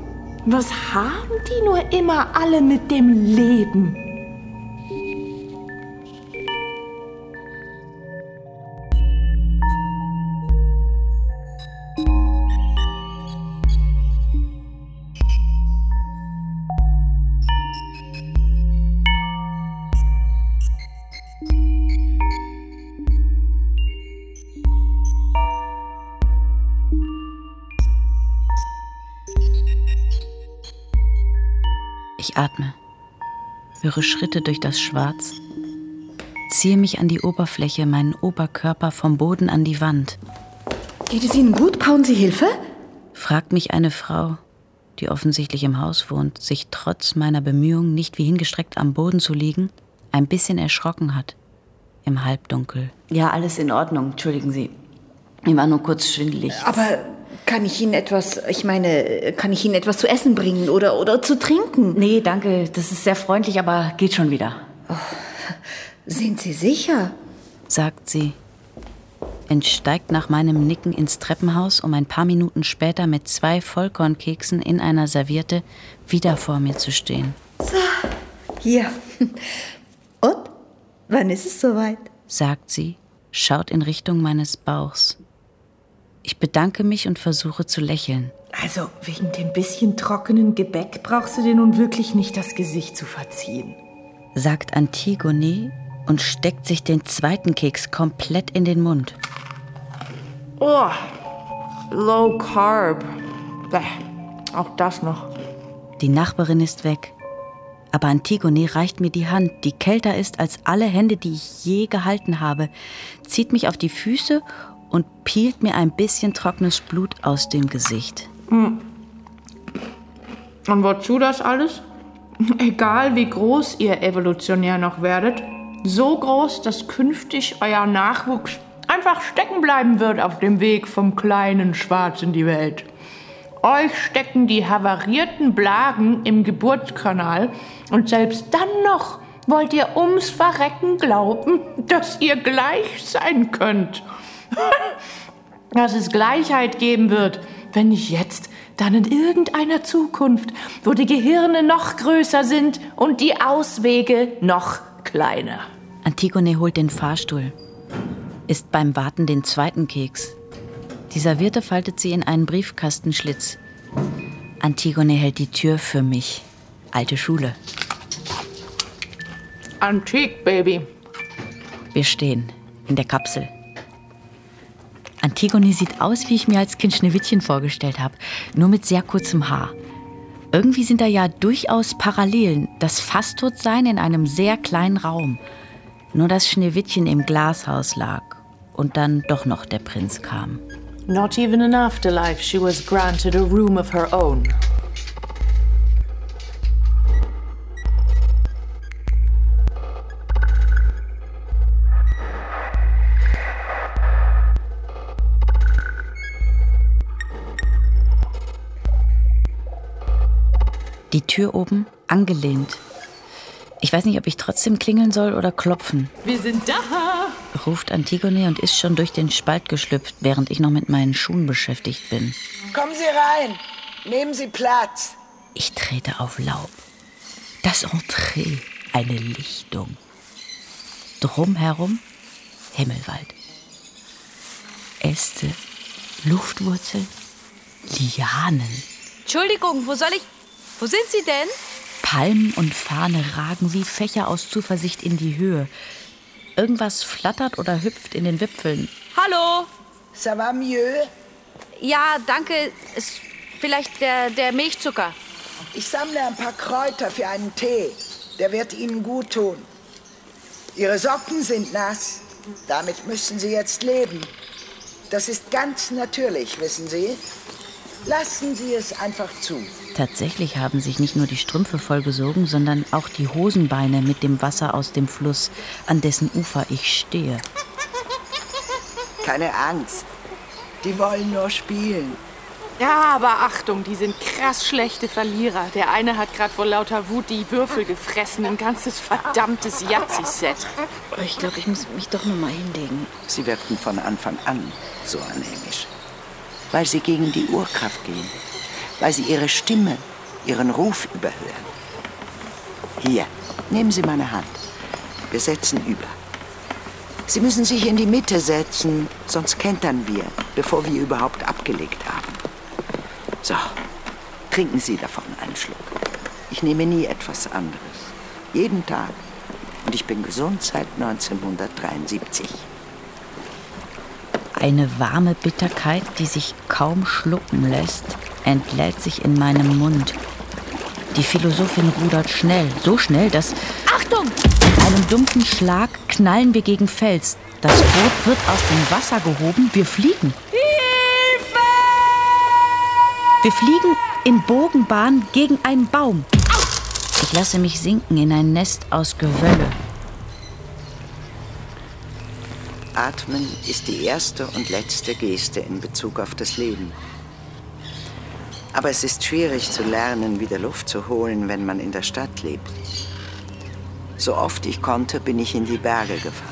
Was haben die nur immer alle mit dem Leben? Ich atme, höre Schritte durch das Schwarz, ziehe mich an die Oberfläche, meinen Oberkörper vom Boden an die Wand. Geht es Ihnen gut? Brauchen Sie Hilfe? Fragt mich eine Frau, die offensichtlich im Haus wohnt, sich trotz meiner Bemühungen, nicht wie hingestreckt am Boden zu liegen, ein bisschen erschrocken hat. Im Halbdunkel. Ja, alles in Ordnung. Entschuldigen Sie. Mir war nur kurz schwindelig. Aber kann ich Ihnen etwas, ich meine, kann ich Ihnen etwas zu essen bringen oder, oder zu trinken? Nee, danke. Das ist sehr freundlich, aber geht schon wieder. Oh, sind Sie sicher? sagt sie, entsteigt nach meinem Nicken ins Treppenhaus, um ein paar Minuten später mit zwei Vollkornkeksen in einer Serviette wieder vor mir zu stehen. So, hier. Und? Wann ist es soweit? sagt sie, schaut in Richtung meines Bauchs. Ich bedanke mich und versuche zu lächeln. Also wegen dem bisschen trockenen Gebäck brauchst du dir nun wirklich nicht das Gesicht zu verziehen, sagt Antigone und steckt sich den zweiten Keks komplett in den Mund. Oh, low carb. Bäh, auch das noch. Die Nachbarin ist weg. Aber Antigone reicht mir die Hand, die kälter ist als alle Hände, die ich je gehalten habe, zieht mich auf die Füße und pielt mir ein bisschen trockenes Blut aus dem Gesicht. Hm. Und wozu das alles? Egal wie groß ihr evolutionär noch werdet, so groß, dass künftig euer Nachwuchs einfach stecken bleiben wird auf dem Weg vom kleinen Schwarz in die Welt. Euch stecken die havarierten Blagen im Geburtskanal und selbst dann noch wollt ihr ums Verrecken glauben, dass ihr gleich sein könnt. dass es Gleichheit geben wird, wenn nicht jetzt, dann in irgendeiner Zukunft, wo die Gehirne noch größer sind und die Auswege noch kleiner. Antigone holt den Fahrstuhl, isst beim Warten den zweiten Keks. Die Serviette faltet sie in einen Briefkastenschlitz. Antigone hält die Tür für mich. Alte Schule. Antik, Baby. Wir stehen in der Kapsel. Antigone sieht aus, wie ich mir als Kind Schneewittchen vorgestellt habe, nur mit sehr kurzem Haar. Irgendwie sind da ja durchaus Parallelen. Das Fasttotsein in einem sehr kleinen Raum. Nur dass Schneewittchen im Glashaus lag und dann doch noch der Prinz kam. Not even in afterlife she was granted a room of her own. Die Tür oben angelehnt. Ich weiß nicht, ob ich trotzdem klingeln soll oder klopfen. Wir sind da! ruft Antigone und ist schon durch den Spalt geschlüpft, während ich noch mit meinen Schuhen beschäftigt bin. Kommen Sie rein. Nehmen Sie Platz. Ich trete auf Laub. Das Entree, eine Lichtung. Drumherum Himmelwald. Äste, Luftwurzeln, Lianen. Entschuldigung, wo soll ich. Wo sind Sie denn? Palmen und Fahne ragen wie Fächer aus Zuversicht in die Höhe. Irgendwas flattert oder hüpft in den Wipfeln. Hallo? Ça va mieux? Ja, danke. Ist vielleicht der, der Milchzucker. Ich sammle ein paar Kräuter für einen Tee. Der wird Ihnen gut tun. Ihre Socken sind nass. Damit müssen Sie jetzt leben. Das ist ganz natürlich, wissen Sie. Lassen Sie es einfach zu. Tatsächlich haben sich nicht nur die Strümpfe vollgesogen, sondern auch die Hosenbeine mit dem Wasser aus dem Fluss, an dessen Ufer ich stehe. Keine Angst. Die wollen nur spielen. Ja, aber Achtung, die sind krass schlechte Verlierer. Der eine hat gerade vor lauter Wut die Würfel gefressen. Ein ganzes verdammtes Yazzi-Set. Ich glaube, ich muss mich doch noch mal hinlegen. Sie wirkten von Anfang an so anhängig. Weil sie gegen die Urkraft gehen. Weil sie ihre Stimme, ihren Ruf überhören. Hier, nehmen Sie meine Hand. Wir setzen über. Sie müssen sich in die Mitte setzen, sonst kentern wir, bevor wir überhaupt abgelegt haben. So, trinken Sie davon einen Schluck. Ich nehme nie etwas anderes. Jeden Tag. Und ich bin gesund seit 1973. Eine warme Bitterkeit, die sich kaum schlucken lässt, entlädt sich in meinem Mund. Die Philosophin rudert schnell, so schnell, dass... Achtung! Mit einem dumpfen Schlag knallen wir gegen Fels. Das Boot wird aus dem Wasser gehoben. Wir fliegen. Hilfe! Wir fliegen in Bogenbahn gegen einen Baum. Ich lasse mich sinken in ein Nest aus Gewölle. Atmen ist die erste und letzte Geste in Bezug auf das Leben. Aber es ist schwierig zu lernen, wieder Luft zu holen, wenn man in der Stadt lebt. So oft ich konnte, bin ich in die Berge gefahren.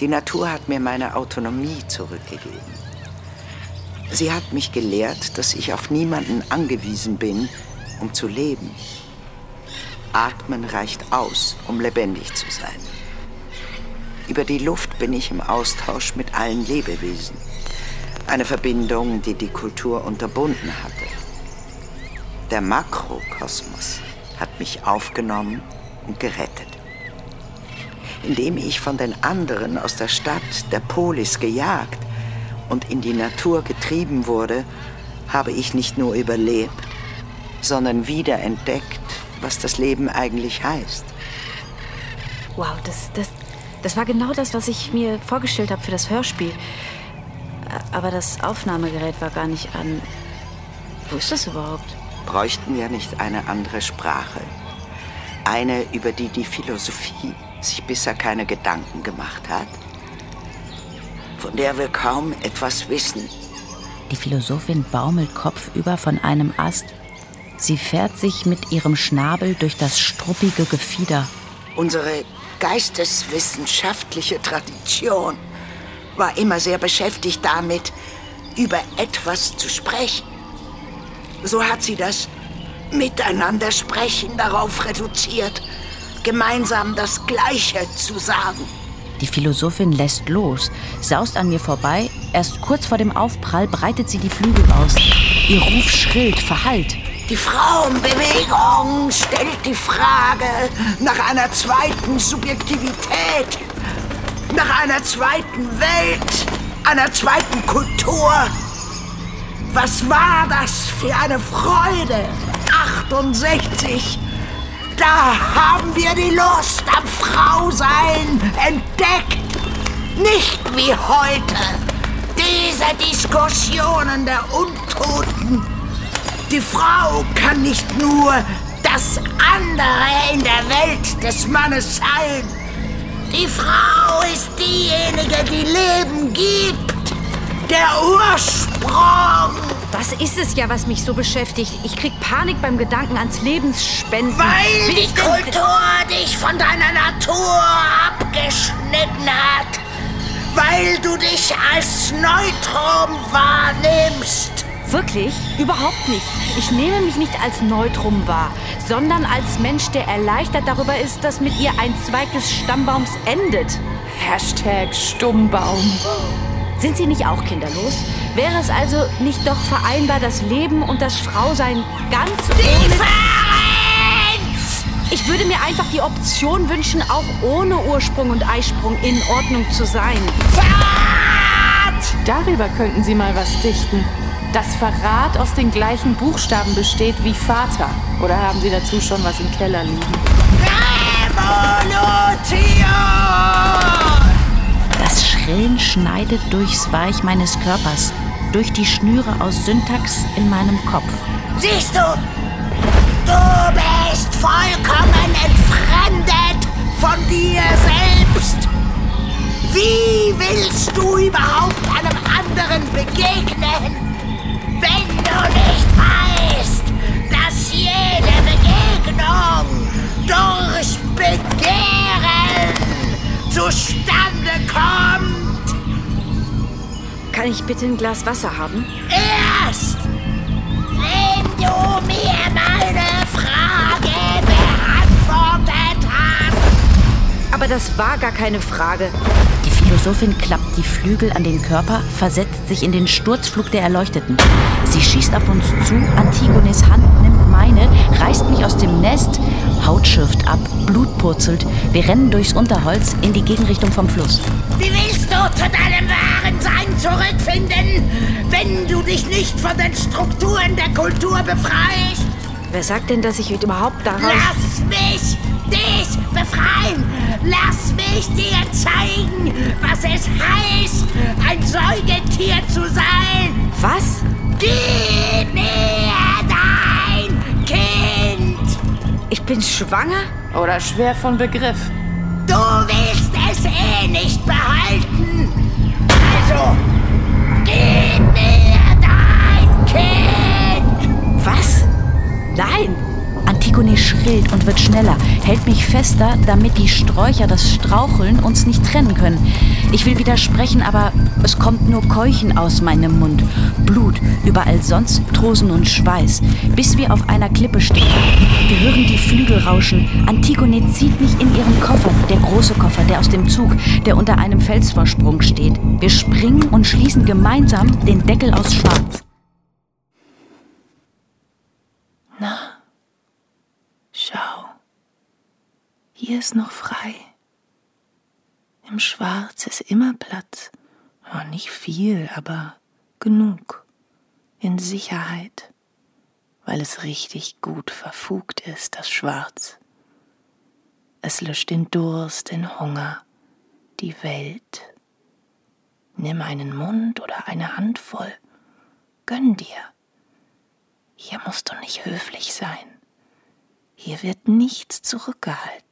Die Natur hat mir meine Autonomie zurückgegeben. Sie hat mich gelehrt, dass ich auf niemanden angewiesen bin, um zu leben. Atmen reicht aus, um lebendig zu sein. Über die Luft bin ich im Austausch mit allen Lebewesen. Eine Verbindung, die die Kultur unterbunden hatte. Der Makrokosmos hat mich aufgenommen und gerettet. Indem ich von den anderen aus der Stadt, der Polis, gejagt und in die Natur getrieben wurde, habe ich nicht nur überlebt, sondern wiederentdeckt, was das Leben eigentlich heißt. Wow, das, das, das war genau das, was ich mir vorgestellt habe für das Hörspiel. Aber das Aufnahmegerät war gar nicht an. Wo ist das überhaupt? Bräuchten wir nicht eine andere Sprache? Eine, über die die Philosophie sich bisher keine Gedanken gemacht hat? Von der wir kaum etwas wissen. Die Philosophin baumelt kopfüber von einem Ast. Sie fährt sich mit ihrem Schnabel durch das struppige Gefieder. Unsere geisteswissenschaftliche Tradition war immer sehr beschäftigt damit, über etwas zu sprechen. So hat sie das Miteinander sprechen darauf reduziert, gemeinsam das Gleiche zu sagen. Die Philosophin lässt los, saust an mir vorbei. Erst kurz vor dem Aufprall breitet sie die Flügel aus. Ihr Ruf schrillt, verhallt. Die Frauenbewegung stellt die Frage nach einer zweiten Subjektivität, nach einer zweiten Welt, einer zweiten Kultur. Was war das für eine Freude? 68. Da haben wir die Lust am Frausein entdeckt. Nicht wie heute. Diese Diskussionen der Untoten. Die Frau kann nicht nur das andere in der Welt des Mannes sein. Die Frau ist diejenige, die Leben gibt. Der Ursprung. Das ist es ja, was mich so beschäftigt. Ich krieg Panik beim Gedanken ans Lebensspenden. Weil Bin die Kultur dich von deiner Natur abgeschnitten hat. Weil du dich als Neutrum wahrnimmst. Wirklich? Überhaupt nicht. Ich nehme mich nicht als Neutrum wahr, sondern als Mensch, der erleichtert darüber ist, dass mit ihr ein Zweig des Stammbaums endet. Hashtag Stummbaum. Sind Sie nicht auch kinderlos? Wäre es also nicht doch vereinbar, das Leben und das Frausein ganz ohne... Ich würde mir einfach die Option wünschen, auch ohne Ursprung und Eisprung in Ordnung zu sein. Darüber könnten Sie mal was dichten. Dass Verrat aus den gleichen Buchstaben besteht wie Vater. Oder haben Sie dazu schon was im Keller liegen? Das Schrillen schneidet durchs Weich meines Körpers, durch die Schnüre aus Syntax in meinem Kopf. Siehst du, du bist vollkommen entfremdet von dir selbst. Wie willst du überhaupt einem anderen begegnen, du nicht weißt, dass jede Begegnung durch Begehren zustande kommt? Kann ich bitte ein Glas Wasser haben? Erst, wenn du mir meine Frage beantwortet hast. Aber das war gar keine Frage. Die Philosophin klappt die Flügel an den Körper, versetzt sich in den Sturzflug der Erleuchteten. Sie schießt auf uns zu, Antigones Hand nimmt meine, reißt mich aus dem Nest, Haut schürft ab, Blut purzelt. Wir rennen durchs Unterholz in die Gegenrichtung vom Fluss. Wie willst du zu deinem wahren Sein zurückfinden, wenn du dich nicht von den Strukturen der Kultur befreist? Wer sagt denn, dass ich überhaupt darauf... Lass mich dich befreien! Lass mich dir zeigen, was es heißt, ein Säugetier zu sein! Was? Gib mir dein Kind! Ich bin schwanger? Oder schwer von Begriff. Du willst es eh nicht behalten. Also, gib mir dein Kind! Was? Nein! Antigone schrillt und wird schneller, hält mich fester, damit die Sträucher, das Straucheln, uns nicht trennen können. Ich will widersprechen, aber es kommt nur Keuchen aus meinem Mund. Blut, überall sonst Trosen und Schweiß, bis wir auf einer Klippe stehen. Wir hören die Flügel rauschen. Antigone zieht mich in ihren Koffer, der große Koffer, der aus dem Zug, der unter einem Felsvorsprung steht. Wir springen und schließen gemeinsam den Deckel aus Schwarz. Na, schau, hier ist noch frei. Im Schwarz ist immer Platz. Oh, nicht viel, aber genug. In Sicherheit, weil es richtig gut verfugt ist, das Schwarz. Es löscht den Durst, den Hunger, die Welt. Nimm einen Mund oder eine Handvoll. Gönn dir. Hier musst du nicht höflich sein. Hier wird nichts zurückgehalten.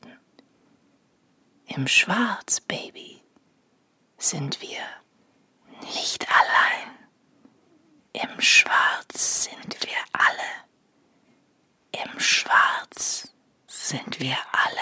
Im Schwarz, Baby, sind wir nicht allein. Im Schwarz sind wir alle. Im Schwarz sind wir alle.